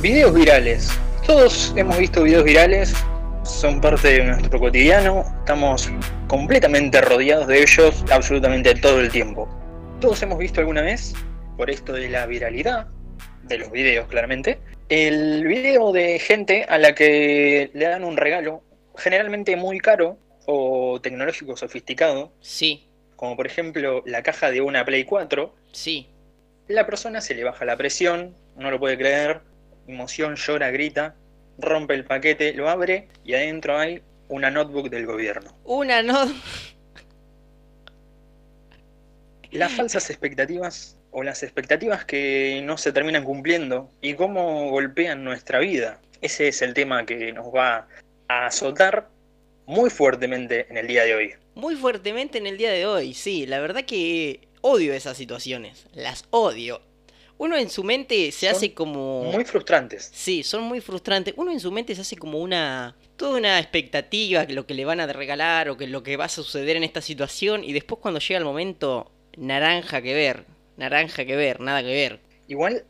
Videos virales. Todos hemos visto videos virales, son parte de nuestro cotidiano, estamos completamente rodeados de ellos absolutamente todo el tiempo. Todos hemos visto alguna vez, por esto de la viralidad de los videos claramente, el video de gente a la que le dan un regalo generalmente muy caro o tecnológico sofisticado, Sí, como por ejemplo la caja de una Play 4, sí. la persona se le baja la presión, no lo puede creer, emoción, llora, grita, rompe el paquete, lo abre y adentro hay una notebook del gobierno. Una no. Las falsas expectativas o las expectativas que no se terminan cumpliendo y cómo golpean nuestra vida. Ese es el tema que nos va a azotar muy fuertemente en el día de hoy. Muy fuertemente en el día de hoy, sí. La verdad que odio esas situaciones. Las odio. Uno en su mente se Son hace como. Muy frustrantes. Sí, son muy frustrantes. Uno en su mente se hace como una. Toda una expectativa que lo que le van a regalar o que lo que va a suceder en esta situación. Y después cuando llega el momento, naranja que ver. Naranja que ver, nada que ver. Igual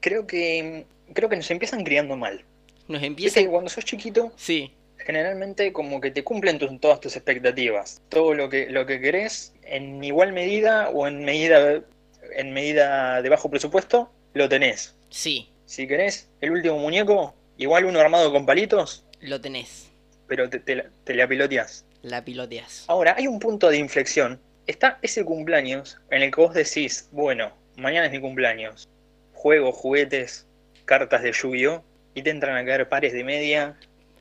creo que creo que nos empiezan criando mal. Nos Viste empieza. que cuando sos chiquito Sí, generalmente como que te cumplen tus- todas tus expectativas. Todo lo que, lo que querés en igual medida o en medida, en medida de bajo presupuesto, lo tenés. sí, Si querés el último muñeco, igual uno armado con palitos, lo tenés. pero te, te, la- te la piloteás. La piloteas. Ahora, hay un punto de inflexión. Está ese cumpleaños en el que vos decís, bueno, mañana es mi cumpleaños. Juego, juguetes, cartas de lluvio, y te entran a caer pares de media,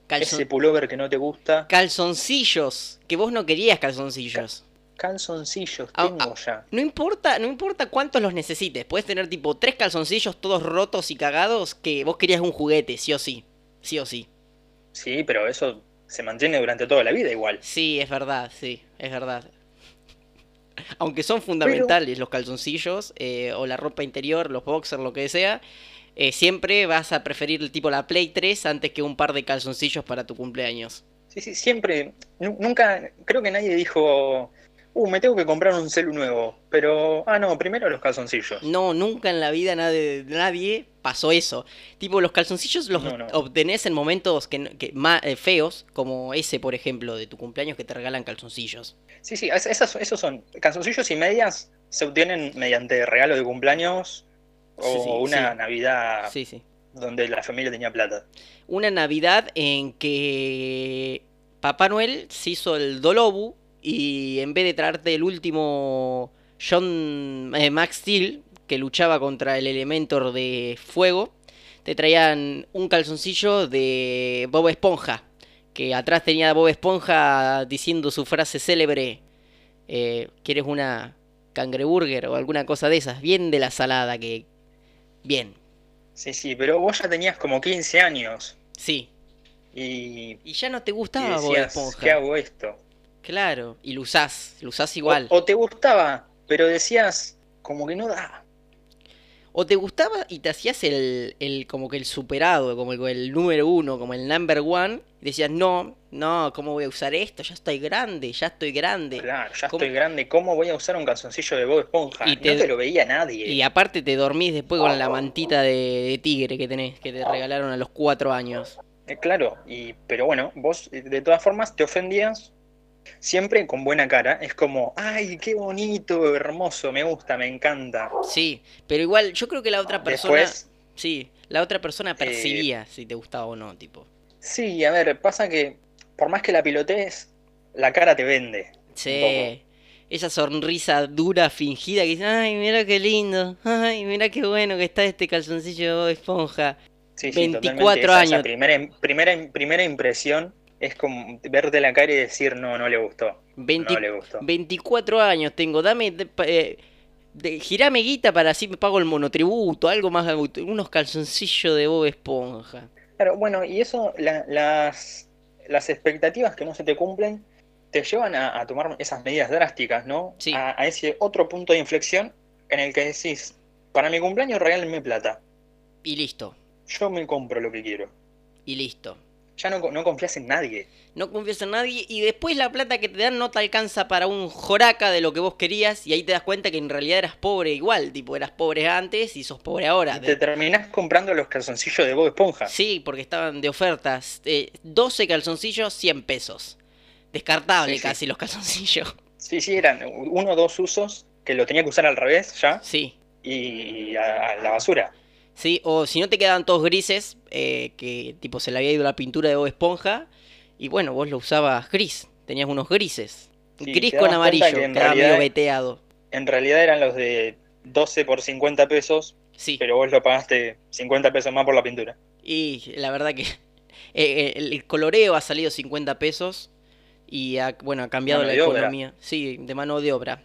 Calzon- ese pullover que no te gusta. Calzoncillos. Que vos no querías calzoncillos. Calzoncillos Ah, tengo ah. ya. No importa, no importa cuántos los necesites. Puedes tener tipo tres calzoncillos todos rotos y cagados que vos querías un juguete, sí o sí. Sí o sí. Sí, pero eso se mantiene durante toda la vida igual. Sí, es verdad, sí, es verdad. Aunque son fundamentales los calzoncillos eh, o la ropa interior, los boxers, lo que sea, eh, siempre vas a preferir el tipo la Play 3 antes que un par de calzoncillos para tu cumpleaños. Sí, sí, siempre. nu- Nunca, creo que nadie dijo, uh, me tengo que comprar un celu nuevo. Pero, ah, no, primero los calzoncillos. No, nunca en la vida nadie, nadie pasó eso. Tipo, los calzoncillos los No, no. obtenés en momentos que, que ma- eh, feos, como ese, por ejemplo, de tu cumpleaños que te regalan calzoncillos. Sí, sí, es- esas, esos son. Calzoncillos y medias se obtienen mediante regalo de cumpleaños o Sí, sí, una sí. Navidad Sí, sí. donde la familia tenía plata. Una Navidad en que Papá Noel se hizo el Dolobu y en vez de traerte el último John eh, Max Steel que luchaba contra el Elementor de fuego, te traían un calzoncillo de Bob Esponja, que atrás tenía a Bob Esponja diciendo su frase célebre, eh, ¿quieres una cangreburger o alguna cosa de esas? Bien de la salada, que... Bien, Sí, sí, pero vos ya tenías como 15 años sí. y, Y ya no te y gustaba Bob Esponja. ¿qué hago esto? Claro, y lo usás, lo usás igual. O, te gustaba, pero decías, como que no da. O te gustaba y te hacías el, el como que el superado, como el, el número uno, como el number one, y decías, no, no, ¿cómo voy a usar esto? Ya estoy grande, ya estoy grande. Claro, ya ¿Cómo? estoy grande, ¿cómo voy a usar un calzoncillo de Bob Esponja? Y No te- te lo veía nadie. Y aparte te dormís después con la mantita de, de tigre que tenés, que te regalaron a los cuatro años. Eh, claro, y, pero bueno, vos eh, de todas formas te ofendías siempre con buena cara. Es como, ay, qué bonito, hermoso, me gusta, me encanta. Sí, pero igual yo creo que la otra persona, Después, sí, la otra persona percibía si te gustaba o no, tipo. sí, a ver, pasa que por más que la pilotees, la cara te vende. Sí, esa sonrisa dura, fingida que dice, ay, mira qué lindo, ay, mira qué bueno que está este calzoncillo de esponja. Sí, sí, 24 totalmente. Esa- esa años. primera, primera, primera impresión es como verte la cara y decir, no, no le gustó. 20 No le gustó. 24 años tengo, dame, eh, de- girame guita para así me pago el monotributo, algo más, unos calzoncillos de Bob Esponja. Claro, bueno, y eso, la- las, las expectativas que no se te cumplen, te llevan a, a tomar esas medidas drásticas, ¿no? Sí. A, a ese otro punto de inflexión en el que decís, para mi cumpleaños regálenme plata, Y listo, yo me compro lo que quiero. y listo. Ya no, no confías en nadie. No confías en nadie y después la plata que te dan no te alcanza para un joraca de lo que vos querías y ahí te das cuenta que en realidad eras pobre igual, tipo eras pobre antes y sos pobre ahora. Y te terminás comprando los calzoncillos de Bob Esponja. Sí, porque estaban de ofertas. Eh, 12 calzoncillos, 100 pesos. Descartable Sí, sí. casi los calzoncillos. Sí, sí, eran uno o dos usos que lo tenía que usar al revés ya Sí. y a, a la basura. Sí, o si no te quedaban todos grises, eh, que tipo se le había ido la pintura de Bob Esponja, y bueno, vos lo usabas gris, tenías unos grises. Sí, Gris con amarillo, que en quedaba medio realidad- veteado. En realidad eran los de 12 por 50 pesos, Sí, pero vos lo pagaste 50 pesos más por la pintura. y la verdad que eh, el, el coloreo ha salido 50 pesos y ha, bueno, ha cambiado Mano la economía. Sí, de mano de obra.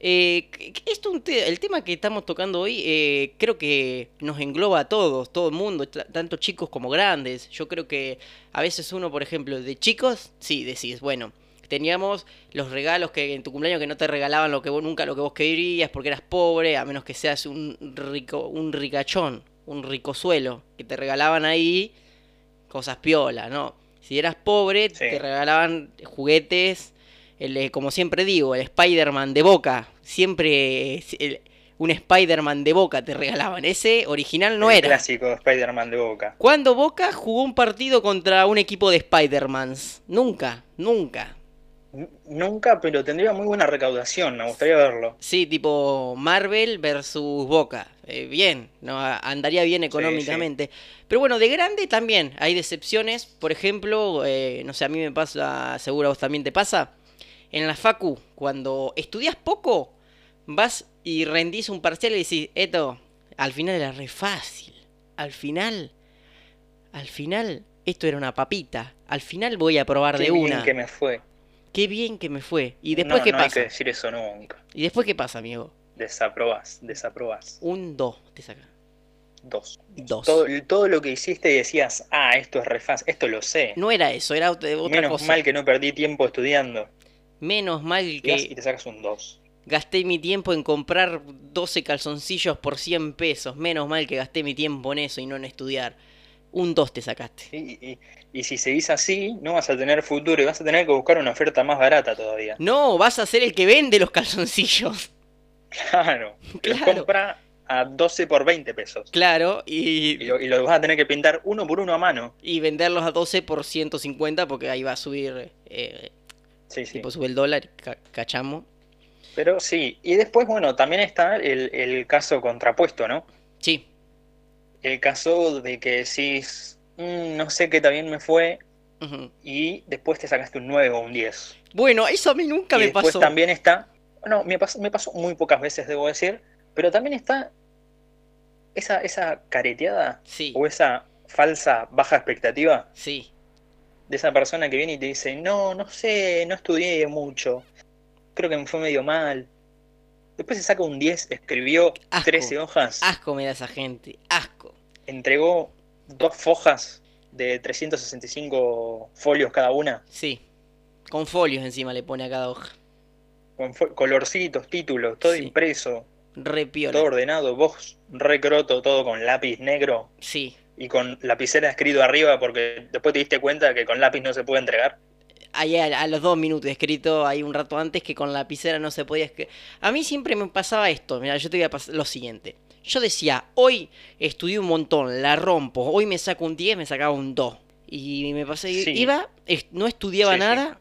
Eh, esto un te- el tema que estamos tocando hoy eh, creo que nos engloba a todos, todo el mundo, tanto chicos como grandes. Yo creo que a veces uno, por ejemplo, de chicos, sí, decís, bueno, teníamos los regalos que en tu cumpleaños que no te regalaban lo que vos, nunca lo que vos querías porque eras pobre, a menos que seas un rico, un ricachón, un ricosuelo, que te regalaban ahí cosas piola, ¿no? Si eras pobre, Sí. te regalaban juguetes, el, eh, como siempre digo, el Spider-Man de Boca, siempre eh, el- un Spider-Man de Boca te regalaban, ese original no El era. clásico Spider-Man de Boca. ¿Cuándo Boca jugó un partido contra un equipo de Spider-Mans? Nunca, nunca. N- Nunca, pero tendría muy buena recaudación, me gustaría verlo. Sí, tipo Marvel versus Boca. Eh, bien, no andaría bien económicamente. Pero bueno, de grande también hay decepciones. Por ejemplo, eh, no sé, a mí me pasa, seguro a vos también te pasa. En la Facu, cuando estudias poco, vas y rendís un parcial y decís, esto, al final era re fácil. Al final, al final, esto era una papita. Al final voy a probar Qué de bien una. que me fue. Qué bien que me fue. ¿Y después no, qué no hay pasa? que decir eso nunca. ¿Y después qué pasa, amigo? Desaprobás, desaprobás. Un 2 te saca. Dos. Dos. Todo, todo lo que hiciste y decías, ah, esto es re fácil, esto lo sé. No era eso, era ot- otra Menos cosa. mal que no perdí tiempo estudiando. Menos mal vas y que te sacas un 2. gasté mi tiempo en comprar 12 calzoncillos por 100 pesos. Menos mal que gasté mi tiempo en eso y no en estudiar. Un 2 te sacaste. Y, y- y si seguís así, no vas a tener futuro y vas a tener que buscar una oferta más barata todavía. No, vas a ser el que vende los calzoncillos. Claro. Los Claro. compra a 12 por 20 pesos. Claro, Y y, lo, y lo vas a tener que pintar uno por uno a mano. y venderlos a 12 por 150 porque ahí va a subir, eh, Sí, sí. tipo sube el dólar, ca- cachamos. Pero sí. Y después, bueno, también está el, el caso contrapuesto, ¿no? Sí, El caso de que decís, "Mm, no sé qué también me fue, y después te sacaste un 9 o un 10. Bueno, eso a mí nunca y me después pasó. también está, no, me pasó, me pasó muy pocas veces, debo decir, pero también está esa, esa careteada Sí, o esa falsa baja expectativa sí. De esa persona que viene y te dice, no, no sé, no estudié mucho, creo que me fue medio mal. Después se saca un 10, escribió Asco. 13 hojas, Asco me da esa gente, asco. entregó dos fojas de 365 folios cada una, Sí. Con folios encima le pone a cada hoja. con colorcitos, títulos, todo Sí. impreso. Re piola. todo ordenado, vos recroto, todo con lápiz negro Sí. Y con lapicera escrito arriba porque después te diste cuenta que con lápiz no se puede entregar. Ahí a, a los dos minutos escrito ahí un rato antes que con la lapicera no se podía escribir. A mí siempre me pasaba esto. Mira, yo te voy a pasar lo siguiente. Yo decía, hoy estudié un montón, la rompo. Hoy me saco un 10, me sacaba un 2. Y me pasé, Sí. iba, no estudiaba Sí, sí. nada.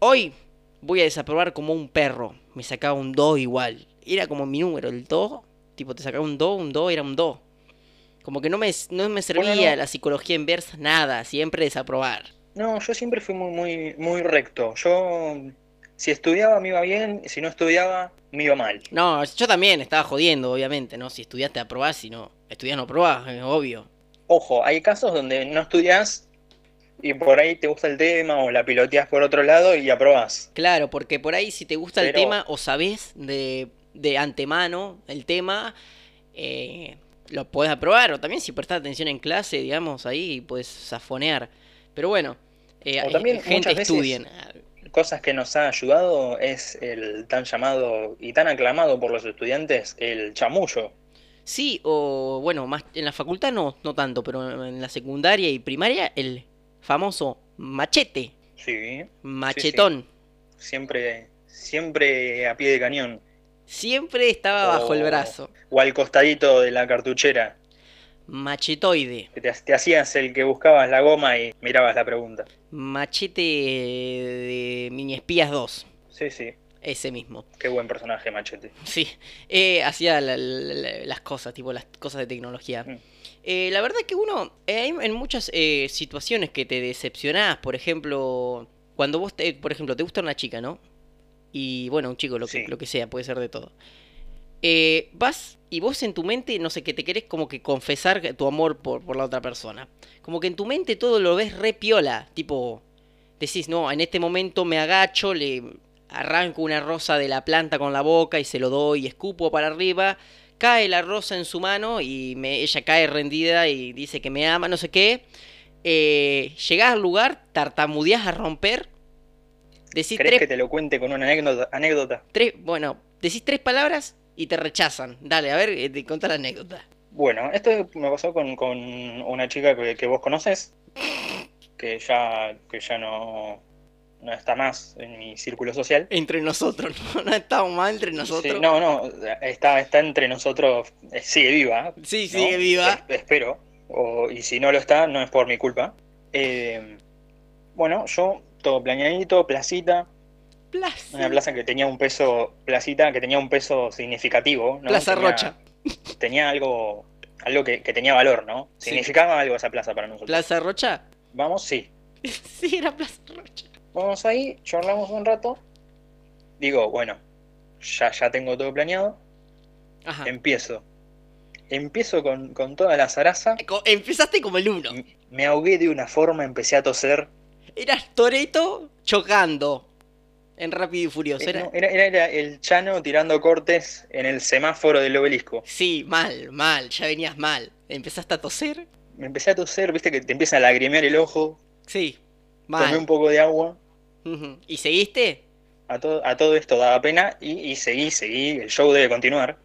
Hoy voy a desaprobar como un perro. Me sacaba un 2 igual. Era como mi número, el 2. Tipo, te sacaba un 2, un 2, era un 2. Como que no me, no me servía Bueno, no. la psicología inversa, nada. Siempre desaprobar. No, yo siempre fui muy, muy, muy recto. Yo, si estudiaba me iba bien, si no estudiaba me iba mal. No, yo también estaba jodiendo, obviamente, ¿no? Si estudiaste aprobás, si no estudias no aprobás, es obvio. Ojo, hay casos donde no estudias y por ahí te gusta el tema o la piloteas por otro lado y aprobás. Claro, porque por ahí si te gusta el tema o sabés de, de antemano el tema, eh, lo podés aprobar. O también si prestás atención en clase, digamos, ahí puedes safonear. Pero bueno, eh, O también gente veces- estudien. Cosas que nos ha ayudado es el tan llamado y tan aclamado por los estudiantes, el chamullo. Sí, o bueno, más en la facultad no, no tanto, pero en la secundaria y primaria, el famoso machete, Sí, machetón. siempre, siempre a pie de cañón. Siempre estaba bajo el brazo. O al costadito de la cartuchera. Machetoide. Que te, te hacías el que buscabas la goma y mirabas la pregunta. Machete de Mini Espías 2. Sí, sí. Ese mismo. Qué buen personaje, Machete. Sí. Eh, hacía la- la- la- las cosas, tipo las cosas de tecnología. Mm. Eh, la verdad que uno, eh, hay en muchas eh, situaciones que te decepcionás, por ejemplo, cuando vos, te- por ejemplo, te gusta una chica, ¿no? Y bueno, un chico, lo que, Sí. lo que sea, puede ser de todo. Eh, vas y vos en tu mente, no sé, que te querés como que confesar tu amor por, por la otra persona. Como que en tu mente todo lo ves re piola, tipo, decís, no, en este momento me agacho, le arranco una rosa de la planta con la boca y se lo doy y escupo para arriba cae la rosa en su mano y me, ella cae rendida y dice que me ama, no sé qué. Eh, llegás al lugar, tartamudeás a romper. Decís ¿Querés tres, que te lo cuente con una anécdota? anécdota? tres- bueno, decís tres palabras y te rechazan. Dale, a ver, eh, te contá la anécdota. Bueno, esto me pasó con, con una chica que, que vos conoces, que ya, que ya no, no está más en mi círculo social. Entre nosotros, ¿no? No estamos mal entre nosotros. Sí, no, no, está, está entre nosotros, eh, sigue viva. Sí, ¿no? sigue viva. Es- espero. O, y si no lo está, no es por mi culpa. Eh, bueno, yo, todo planeadito, placita, Plaza, una plaza que tenía un peso, placita, que tenía un peso significativo, ¿no? Plaza Tenía- Rocha. Tenía algo, algo que, que tenía valor, ¿no? Sí. Significaba algo esa plaza para nosotros. Plaza Rocha. Vamos, sí. sí, era Plaza Rocha. Vamos ahí, charlamos un rato. Digo, bueno, ya, ya tengo todo planeado. Ajá. Empiezo. Empiezo con, con toda la zaraza. Empezaste como el uno. Me ahogué de una forma, empecé a toser. Eras Toreto chocando en Rápido y Furioso. Eh, Era... no, Era, era- era el Chano tirando cortes en el semáforo del obelisco. Sí, mal, mal, ya venías mal. Empezaste a toser. Me empecé a toser, viste que te empieza a lagrimear el ojo. Sí, Tomé un mal. poco de agua. ¿Y seguiste? A todo, a todo esto daba pena y, y seguí, seguí. El show debe continuar.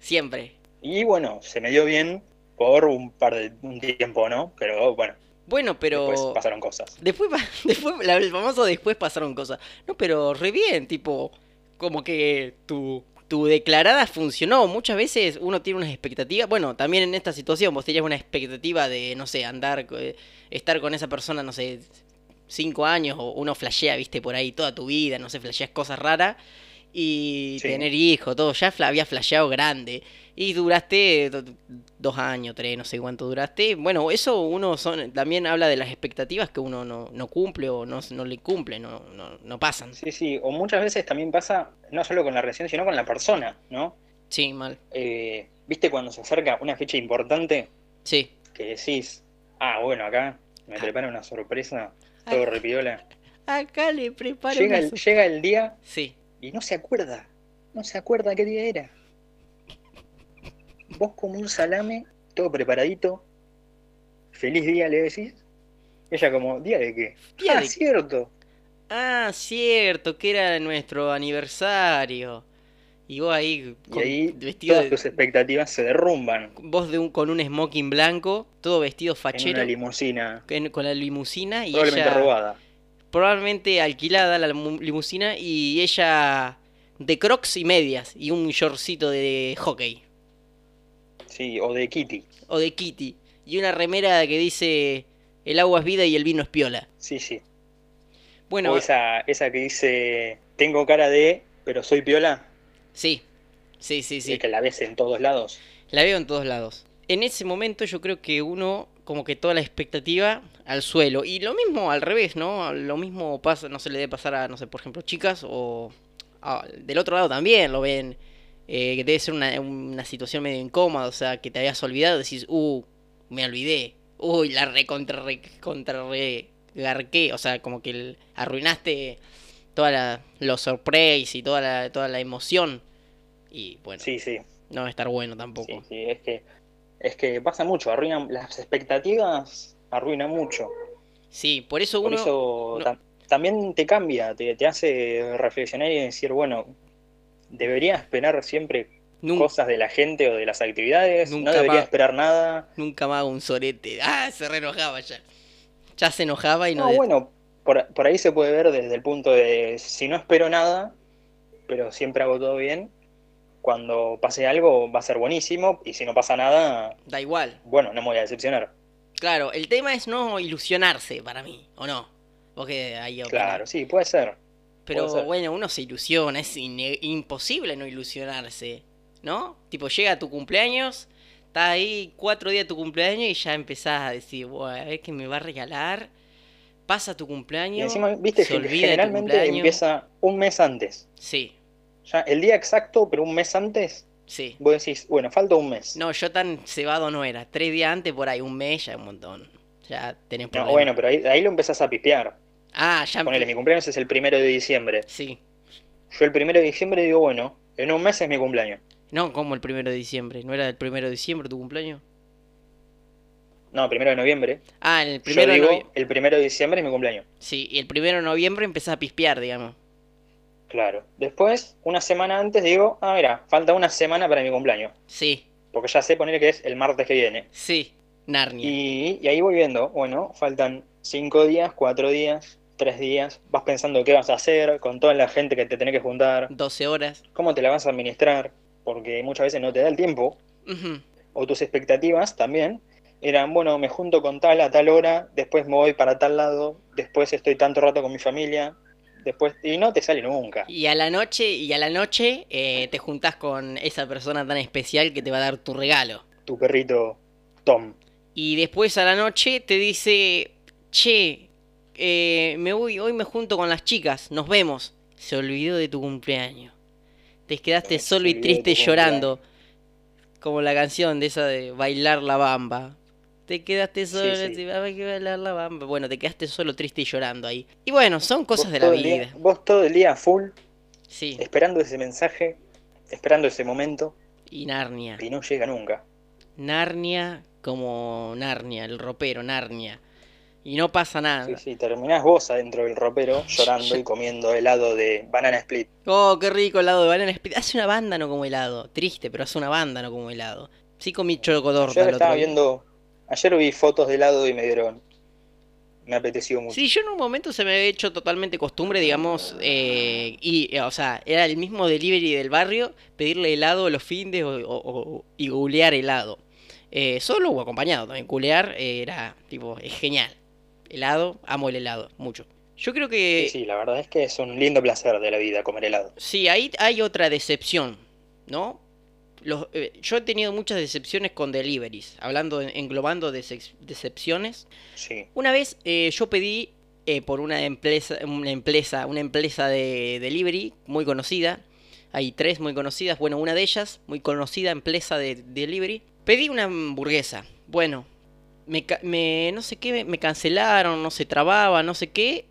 Siempre. Y bueno, se me dio bien por un par de un tiempo, ¿no? Pero bueno, Bueno, pero. después pasaron cosas. Después, después la- el famoso después pasaron cosas. No, pero re bien, tipo, como que tu, tu declarada funcionó. Muchas veces uno tiene unas expectativas. Bueno, también en esta situación vos tenías una expectativa de, no sé, andar, eh, estar con esa persona, no sé, cinco años o uno flashea, viste, por ahí toda tu vida, no sé, flasheas cosas raras. Y Sí. tener hijos, todo, ya había flasheado grande. Y duraste do- dos años, tres, no sé cuánto duraste. Bueno, eso uno son, también habla de las expectativas que uno no, no cumple o no, no le cumple, no, no, no pasan. Sí, sí, o muchas veces también pasa, no solo con la relación, sino con la persona, ¿no? Sí, mal. Eh, ¿Viste cuando se acerca una fecha importante Sí. que decís, ah, bueno, acá me prepara una sorpresa, todo repiola? Acá le preparo Llega una llega el día Sí. Y no se acuerda, no se acuerda qué día era. Vos como un salame, todo preparadito, feliz día le decís. Ella como, ¿día de qué? ¿Día ah, de- cierto. Ah, cierto, que era nuestro aniversario. Y vos ahí, Y con- ahí vestido todas de- tus expectativas se derrumban vos de un, con un smoking blanco, todo vestido en fachero, una limusina, en- con la limusina y probablemente ella robada. Probablemente alquilada la limu- limusina y ella de crocs y medias y un shortcito de hockey Sí, o de Kitty. o de kitty y una remera que dice el agua es vida y el vino es piola. Sí, sí. Bueno, o esa, esa que dice, tengo cara de, pero soy piola, sí, sí, sí, sí. y que la ves en todos lados. La veo en todos lados. En ese momento yo creo que uno, como que toda la expectativa al suelo. Y lo mismo al revés, ¿no? Lo mismo pasa, no se le debe pasar a, no sé, por ejemplo, chicas o a- del otro lado también lo ven. eh, que debe ser una, una situación medio incómoda, o sea, que te habías olvidado, decís, uh, me olvidé. Uy, la recontra, re, contra re, garqué. O sea, como que el- arruinaste toda la, los surprise y toda la, toda la emoción. Y bueno, Sí, sí, no va a estar bueno tampoco. sí, sí, es que, es que pasa mucho, arruinan, las expectativas arruinan mucho. Sí, por eso Por uno. eso no. tam- también te cambia, te, te hace reflexionar y decir, bueno, debería esperar siempre cosas de la gente o de las actividades, Nunca no debería más. esperar nada. Nunca más un sorete. Ah, se re enojaba ya. Ya se enojaba y no. No, bueno, por, por ahí se puede ver desde el punto de si no espero nada, pero siempre hago todo bien, cuando pase algo va a ser buenísimo y si no pasa nada, Da igual. bueno, no me voy a decepcionar. Claro, el tema es no ilusionarse para mí, ¿o no? Porque hay Claro, sí, puede ser. Pero puede ser. bueno, uno se ilusiona, es imposible no ilusionarse, ¿no? Tipo, llega tu cumpleaños, está ahí cuatro días de tu cumpleaños y ya empezás a decir, "Buah, a ver qué me va a regalar. Pasa tu cumpleaños. Y encima, viste se olvida tu generalmente cumpleaños. empieza un mes antes. Sí, Ya el día exacto, pero un mes antes, sí. vos decís, bueno, falta un mes. No, yo tan cebado no era. Tres días antes, por ahí, un mes, ya un montón. Ya tenés No, problemas. bueno, pero ahí, ahí lo empezás a pipear. Ah, ya Ponele, mi cumpleaños es el primero de diciembre. Sí. Yo el primero de diciembre digo, bueno, en un mes es mi cumpleaños. No, como el primero de diciembre. ¿No era el primero de diciembre tu cumpleaños? No, primero de noviembre. Ah, el Yo primero de digo, novie- el primero de diciembre es mi cumpleaños. Sí, y el primero de noviembre empezás a pispear, digamos. Claro. Después, una semana antes digo, ah, mira, falta una semana para mi cumpleaños. Sí, Porque ya sé poner que es el martes que viene. sí. Narnia. Y, y ahí voy viendo, bueno, faltan cinco días, cuatro días, tres días. Vas pensando qué vas a hacer con toda la gente que te tenés que juntar, 12 horas. cómo te la vas a administrar, porque muchas veces no te da el tiempo. O tus expectativas también eran, bueno, me junto con tal a tal hora, después me voy para tal lado, después estoy tanto rato con mi familia, después... Y no te sale nunca. Y a la noche, y a la noche eh, te juntás con esa persona tan especial que te va a dar tu regalo. Tu perrito Tom. Y después a la noche te dice, che, eh, me voy, hoy me junto con las chicas, nos vemos. Se olvidó de tu cumpleaños. Te quedaste solo y triste llorando. Como la canción de esa de bailar la bamba. Te quedaste Sí, solo, sí. te- hay que bailar la bamba. Bueno, te quedaste solo triste y llorando ahí. Y bueno, son cosas de la día- vida. vos todo el día full, Sí, esperando ese mensaje, esperando ese momento, y Narnia. y no llega nunca. Narnia como Narnia, el ropero, Narnia. Y no pasa nada. Sí, sí, terminás vos adentro del ropero llorando y comiendo helado de banana split. Oh, qué rico helado de banana split. Hace una banda, no como helado. Triste, pero hace una banda, no como helado. Sí comí chocodorta otro estaba viendo, ayer vi fotos de helado y me dieron, me apeteció mucho. Sí, yo en un momento se me había hecho totalmente costumbre, digamos, eh, y, eh, o sea, era el mismo delivery del barrio, pedirle helado los findes o, o- o- y googlear helado. Eh, solo o acompañado también, googlear eh, era, tipo, es genial. Helado, amo el helado, mucho. Yo creo que... Sí, sí, la verdad es que es un lindo placer de la vida comer helado. Sí, ahí hay otra decepción, ¿no? Los, eh, yo he tenido muchas decepciones con deliveries, hablando, englobando decep- decepciones. Sí, Una vez eh, yo pedí eh, por una empresa, una empresa, una empresa de delivery muy conocida. Hay tres muy conocidas. Bueno, una de ellas, muy conocida empresa de delivery. Pedí una hamburguesa. Bueno, me, me- no sé qué, me, me cancelaron, no se trababa, no sé qué.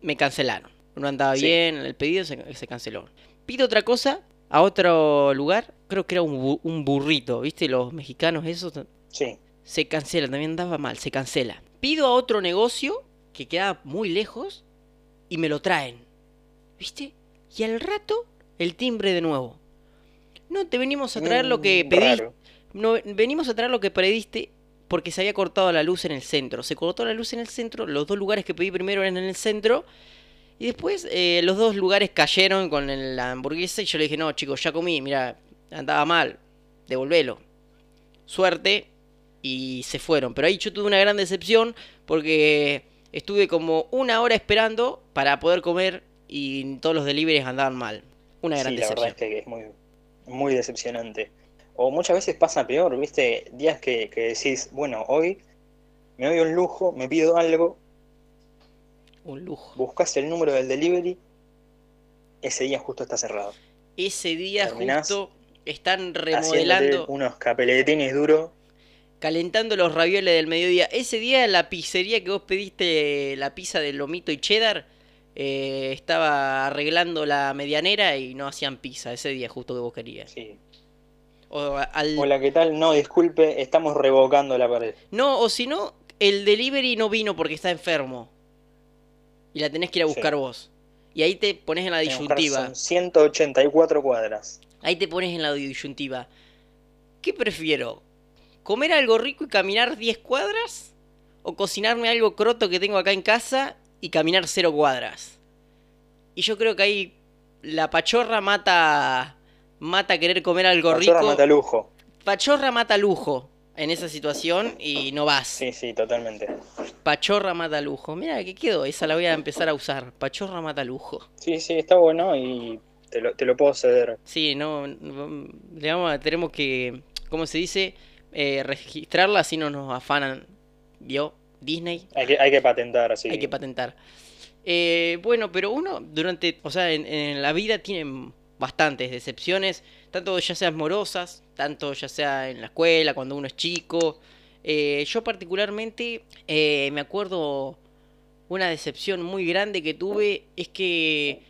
Me cancelaron. No andaba Sí. bien el pedido, se, se canceló. Pido otra cosa a otro lugar. Creo que era un, bu- un burrito, ¿viste? Los mexicanos esos sí. se cancela, también andaba mal, se cancela. Pido a otro negocio que queda muy lejos y me lo traen. ¿Viste? Y al rato, el timbre de nuevo. No, te venimos a traer lo que Mm, pediste. raro. No, venimos a traer lo que pediste porque se había cortado la luz en el centro. Se cortó la luz en el centro, los dos lugares que pedí primero eran en el centro. Y después eh, los dos lugares cayeron con el- la hamburguesa y yo le dije, no chicos, ya comí, mira, andaba mal, devolvelo. Suerte y se fueron. Pero ahí yo tuve una gran decepción porque estuve como una hora esperando para poder comer y todos los deliveries andaban mal. Una gran Sí, la verdad decepción. es que es muy, muy decepcionante. O muchas veces pasa peor, ¿viste? Días que, que decís, bueno, hoy me doy un lujo, me pido algo, Un lujo. buscas el número del delivery, ese día justo está cerrado. Ese día Terminás justo están remodelando, unos capeletines duros. calentando los ravioles del mediodía. Ese día la pizzería que vos pediste la pizza de lomito y cheddar eh, estaba arreglando la medianera y no hacían pizza ese día justo que vos querías. Sí. O al- Hola, ¿qué tal? No, disculpe, estamos revocando la pared. No, o si no, el delivery no vino porque está enfermo. Y la tenés que ir a buscar Sí. vos. Y ahí te pones en la disyuntiva. Son 184 cuadras. Ahí te pones en la disyuntiva. ¿Qué prefiero? ¿Comer algo rico y caminar 10 cuadras? o cocinarme algo croto que tengo acá en casa y caminar cero cuadras. Y yo creo que ahí la pachorra mata mata querer comer algo Pachorra rico. mata lujo. Pachorra mata lujo en esa situación y no vas. Sí, sí, totalmente. Pachorra mata lujo. Mira, que quedó? Esa la voy a empezar a usar. Pachorra mata lujo. Sí, sí, está bueno y te lo, te lo puedo ceder. Sí, no, vamos a- tenemos que, ¿cómo se dice? Eh, registrarla así no nos afanan. ¿Vio? Disney. Hay que, hay que patentar, así. Hay que patentar. Eh, bueno, pero uno durante, o sea, en, en la vida tiene bastantes decepciones, tanto ya sean amorosas, tanto ya sea en la escuela, cuando uno es chico. Eh, yo particularmente eh, me acuerdo una decepción muy grande que tuve es que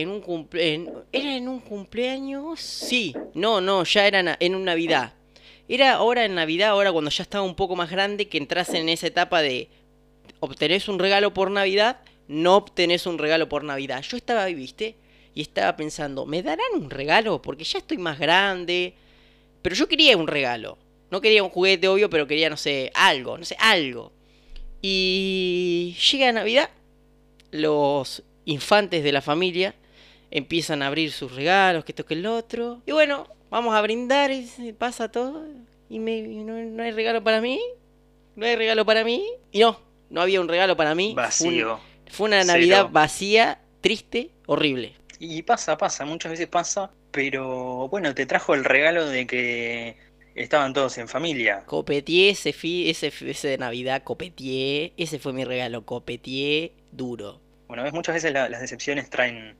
en un cumple en- era en un cumpleaños, sí, no, no, ya era en una Navidad. Era ahora en Navidad, ahora cuando ya estaba un poco más grande, que entras en esa etapa de obtenés un regalo por Navidad, no obtenés un regalo por Navidad. Yo estaba ahí, ¿viste? Y estaba pensando, ¿me darán un regalo? Porque ya estoy más grande. Pero yo quería un regalo. No quería un juguete, obvio, pero quería, no sé, algo, no sé, algo. Y llega Navidad, los infantes de la familia empiezan a abrir sus regalos, que esto que el otro. Y bueno, vamos a brindar, y pasa todo. Y me, y no, no hay regalo para mí. No hay regalo para mí. Y no, no había un regalo para mí. Vacío. Fue una Cero. Navidad vacía, triste, horrible. Y pasa, pasa, muchas veces pasa, pero bueno, te trajo el regalo de que estaban todos en familia. Copetié ese, fi- ese, ese de Navidad, copetié. Ese fue mi regalo, copetié duro. Bueno, ves, muchas veces la- las decepciones traen,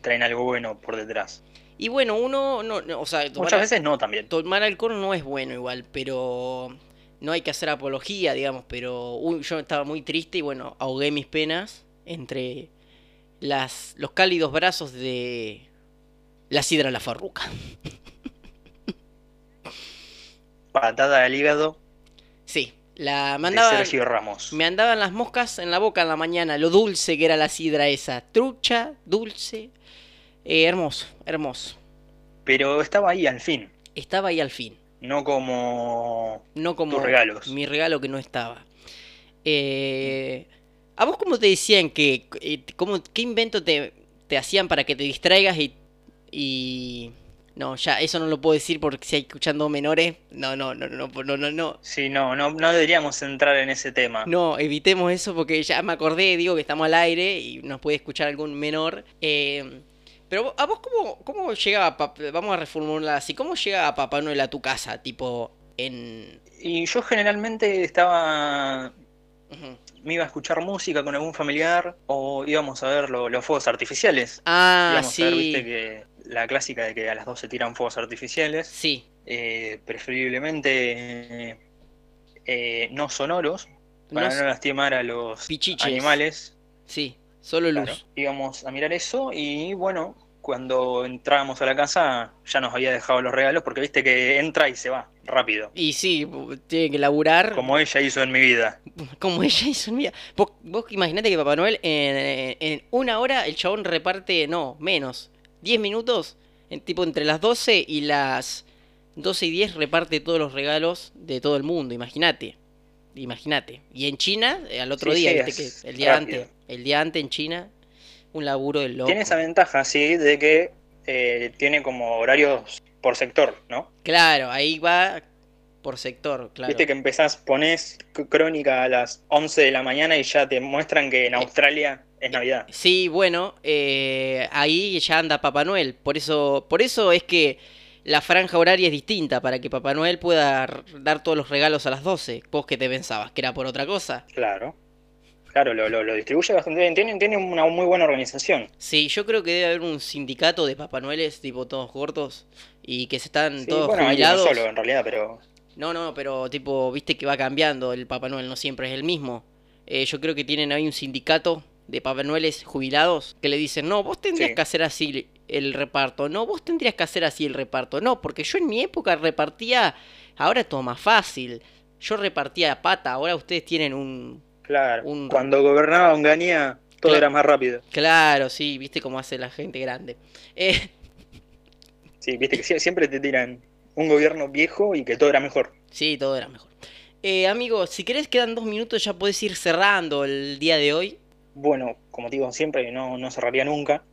traen algo bueno por detrás. Y bueno, uno, no, no, o sea, tomar, Muchas veces no también. tomar alcohol no es bueno igual, pero no hay que hacer apología, digamos, pero uy, yo estaba muy triste y bueno, ahogué mis penas entre las, los cálidos brazos de la sidra la farruca. Patada al hígado Sí, la mandaba... Sergio Ramos. Me andaban las moscas en la boca en la mañana, lo dulce que era la sidra esa. Trucha, dulce. Eh, hermoso, hermoso. Pero estaba ahí al fin, Estaba ahí al fin. no como No como tus regalos. mi regalo que no estaba. Eh, ¿A vos cómo te decían que... eh, cómo, ¿Qué invento te, te hacían para que te distraigas y... y... No, ya, eso no lo puedo decir porque si hay escuchando menores... No, no, no, no, no, no, no. Sí, no, no, no deberíamos entrar en ese tema. No, evitemos eso porque ya me acordé, digo que estamos al aire y nos puede escuchar algún menor. Eh, pero a vos cómo, cómo llegaba, Pap- vamos a reformular así, ¿cómo llegaba Papá Noel a tu casa? Tipo, en... Y yo generalmente estaba, me iba a escuchar música con algún familiar o íbamos a ver lo- los fuegos artificiales. Ah, íbamos a ver, viste sí, que la clásica de que a las 12 se tiran fuegos artificiales, sí, eh, preferiblemente eh, eh, no sonoros, para No lastimar a los Pichiches. animales. sí, solo luz. Claro, íbamos a mirar eso y bueno, cuando entrábamos a la casa ya nos había dejado los regalos porque viste que entra y se va rápido, Y sí, tiene que laburar como, como ella hizo en mi vida. ella hizo en mi vida. Vos, vos imaginate que Papá Noel en, en una hora el chabón reparte, no, menos, 10 minutos, en tipo entre las 12 y las 12 y 10 reparte todos los regalos de todo el mundo, imagínate. Imagínate. Y en China, eh, al otro Sí, día, sí, que el día rápido. antes, el día antes en China, un laburo del loco. Tiene esa ventaja, sí, de que eh, tiene como horarios por sector, ¿no? Claro, ahí va por sector, claro. Viste que empezás, pones crónica a las 11 de la mañana y ya te muestran que en Australia es Navidad. Sí, bueno, eh, ahí ya anda Papá Noel. Por eso, por eso es que la franja horaria es distinta, para que Papá Noel pueda dar todos los regalos a las 12. ¿Vos qué te pensabas? ¿Que era por otra cosa? Claro. Claro, lo, lo, lo distribuye bastante bien. Tiene, tiene una muy buena organización. Sí, yo creo que debe haber un sindicato de Papá Noeles, tipo todos gordos, y que se están Sí, todos bueno, hay uno jubilados. solo en realidad, pero No, no, pero tipo, viste que va cambiando el Papá Noel, no siempre es el mismo. Eh, yo creo que tienen ahí un sindicato de Papá Noeles jubilados que le dicen, no, vos tendrías Sí. que hacer así el reparto, no, vos tendrías que hacer así el reparto, no, porque yo en mi época repartía, ahora es todo más fácil. Yo repartía a pata, ahora ustedes tienen un... claro. Un- Cuando gobernaba Onganía, todo Claro. era más rápido. Claro, sí, viste cómo hace la gente grande. Eh, Sí, viste que sie- siempre te tiran un gobierno viejo y que todo era mejor. Sí, todo era mejor. Eh, amigo, si querés quedan dos minutos ya podés ir cerrando el día de hoy. Bueno, como digo siempre, no, no cerraría nunca,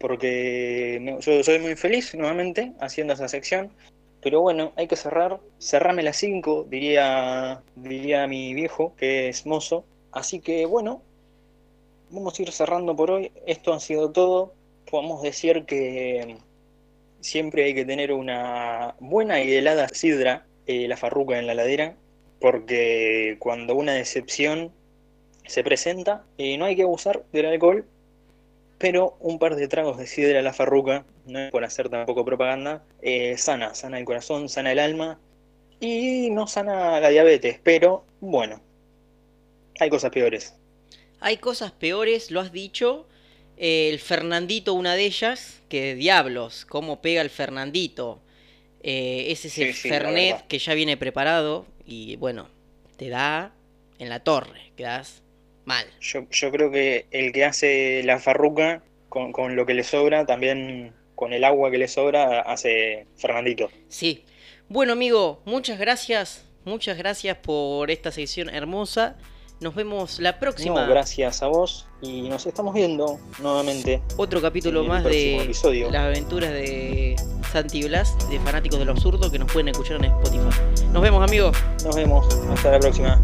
porque yo soy muy feliz nuevamente haciendo esa sección, pero bueno, hay que cerrar, cerrame las 5, diría, diría mi viejo, que es mozo, así que bueno, vamos a ir cerrando por hoy, esto ha sido todo, podemos decir que siempre hay que tener una buena y helada sidra, eh, la farruca en la ladera, porque cuando una decepción se presenta, y no hay que abusar del alcohol, pero un par de tragos de sidra a la farruca, no es por hacer tampoco propaganda, eh, sana, sana el corazón, sana el alma y no sana la diabetes, pero bueno, hay cosas peores. Hay cosas peores, lo has dicho. el Fernandito, una de ellas, que diablos, cómo pega el Fernandito. Eh, ese es el Fernet que ya viene preparado y bueno, te da en la torre, quedas mal. Yo, yo creo que el que hace la farruca con, con, lo que le sobra, también con el agua que le sobra, hace Fernandito. Sí. Bueno, amigo, muchas gracias. Muchas gracias por esta sección hermosa. Nos vemos la próxima. gracias a vos y nos estamos viendo nuevamente. Otro capítulo más de las aventuras de Santi Blas, de Fanáticos del Absurdo, que nos pueden escuchar en Spotify. Nos vemos, amigos. Nos vemos. Hasta la próxima.